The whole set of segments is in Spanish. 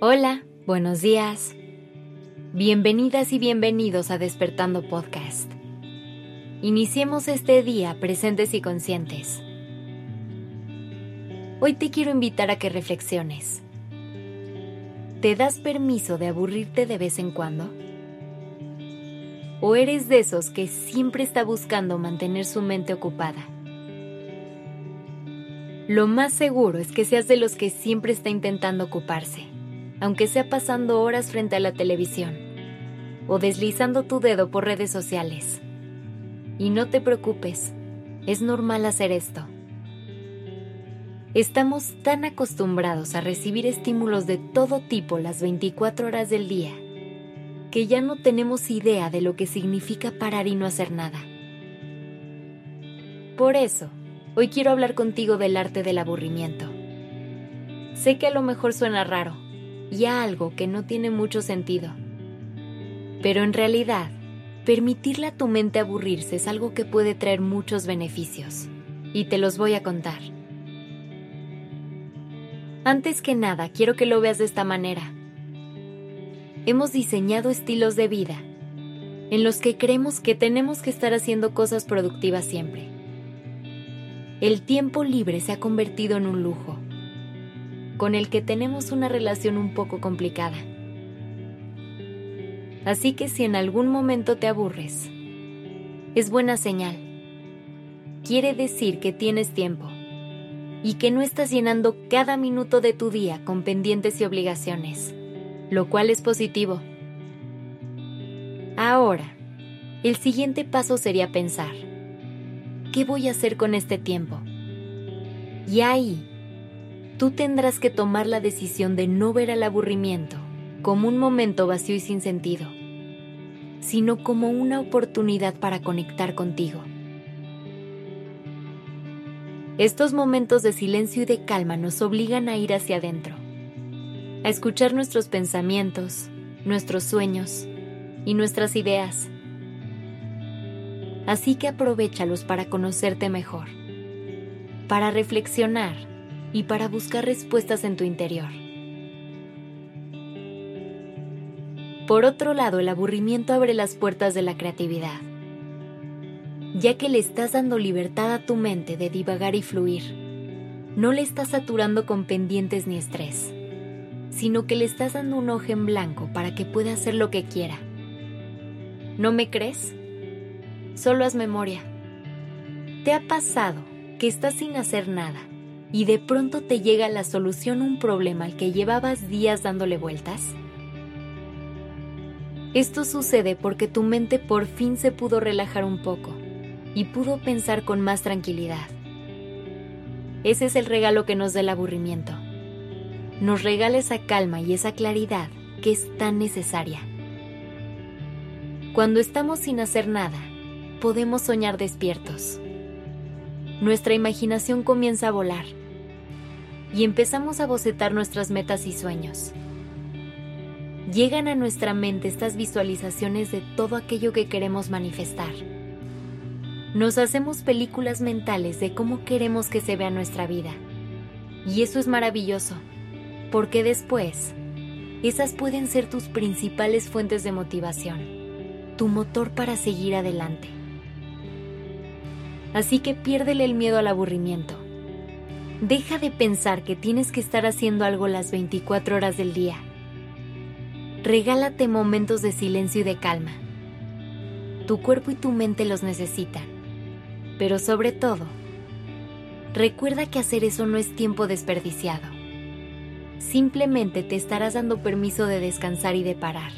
Hola, buenos días. Bienvenidas y bienvenidos a Despertando Podcast. Iniciemos este día presentes y conscientes. Hoy te quiero invitar a que reflexiones. ¿Te das permiso de aburrirte de vez en cuando? ¿O eres de esos que siempre está buscando mantener su mente ocupada? Lo más seguro es que seas de los que siempre está intentando ocuparse, aunque sea pasando horas frente a la televisión o deslizando tu dedo por redes sociales. Y no te preocupes, es normal hacer esto. Estamos tan acostumbrados a recibir estímulos de todo tipo las 24 horas del día que ya no tenemos idea de lo que significa parar y no hacer nada. Por eso, hoy quiero hablar contigo del arte del aburrimiento. Sé que a lo mejor suena raro y a algo que no tiene mucho sentido, pero en realidad, permitirle a tu mente aburrirse es algo que puede traer muchos beneficios, y te los voy a contar. Antes que nada, quiero que lo veas de esta manera hemos diseñado estilos de vida en los que creemos que tenemos que estar haciendo cosas productivas siempre. El tiempo libre se ha convertido en un lujo, con el que tenemos una relación un poco complicada. Así que si en algún momento te aburres, es buena señal. Quiere decir que tienes tiempo y que no estás llenando cada minuto de tu día con pendientes y obligaciones lo cual es positivo. Ahora, el siguiente paso sería pensar, ¿qué voy a hacer con este tiempo? Y ahí, tú tendrás que tomar la decisión de no ver al aburrimiento como un momento vacío y sin sentido, sino como una oportunidad para conectar contigo. Estos momentos de silencio y de calma nos obligan a ir hacia adentro a escuchar nuestros pensamientos, nuestros sueños y nuestras ideas. Así que aprovechalos para conocerte mejor, para reflexionar y para buscar respuestas en tu interior. Por otro lado, el aburrimiento abre las puertas de la creatividad, ya que le estás dando libertad a tu mente de divagar y fluir. No le estás saturando con pendientes ni estrés sino que le estás dando un ojo en blanco para que pueda hacer lo que quiera. ¿No me crees? Solo haz memoria. ¿Te ha pasado que estás sin hacer nada y de pronto te llega la solución a un problema al que llevabas días dándole vueltas? Esto sucede porque tu mente por fin se pudo relajar un poco y pudo pensar con más tranquilidad. Ese es el regalo que nos da el aburrimiento nos regala esa calma y esa claridad que es tan necesaria. Cuando estamos sin hacer nada, podemos soñar despiertos. Nuestra imaginación comienza a volar y empezamos a bocetar nuestras metas y sueños. Llegan a nuestra mente estas visualizaciones de todo aquello que queremos manifestar. Nos hacemos películas mentales de cómo queremos que se vea nuestra vida. Y eso es maravilloso porque después esas pueden ser tus principales fuentes de motivación, tu motor para seguir adelante. Así que piérdele el miedo al aburrimiento. Deja de pensar que tienes que estar haciendo algo las 24 horas del día. Regálate momentos de silencio y de calma. Tu cuerpo y tu mente los necesitan. Pero sobre todo, recuerda que hacer eso no es tiempo desperdiciado simplemente te estarás dando permiso de descansar y de parar.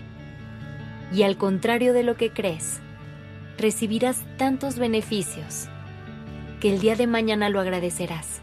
Y al contrario de lo que crees, recibirás tantos beneficios que el día de mañana lo agradecerás.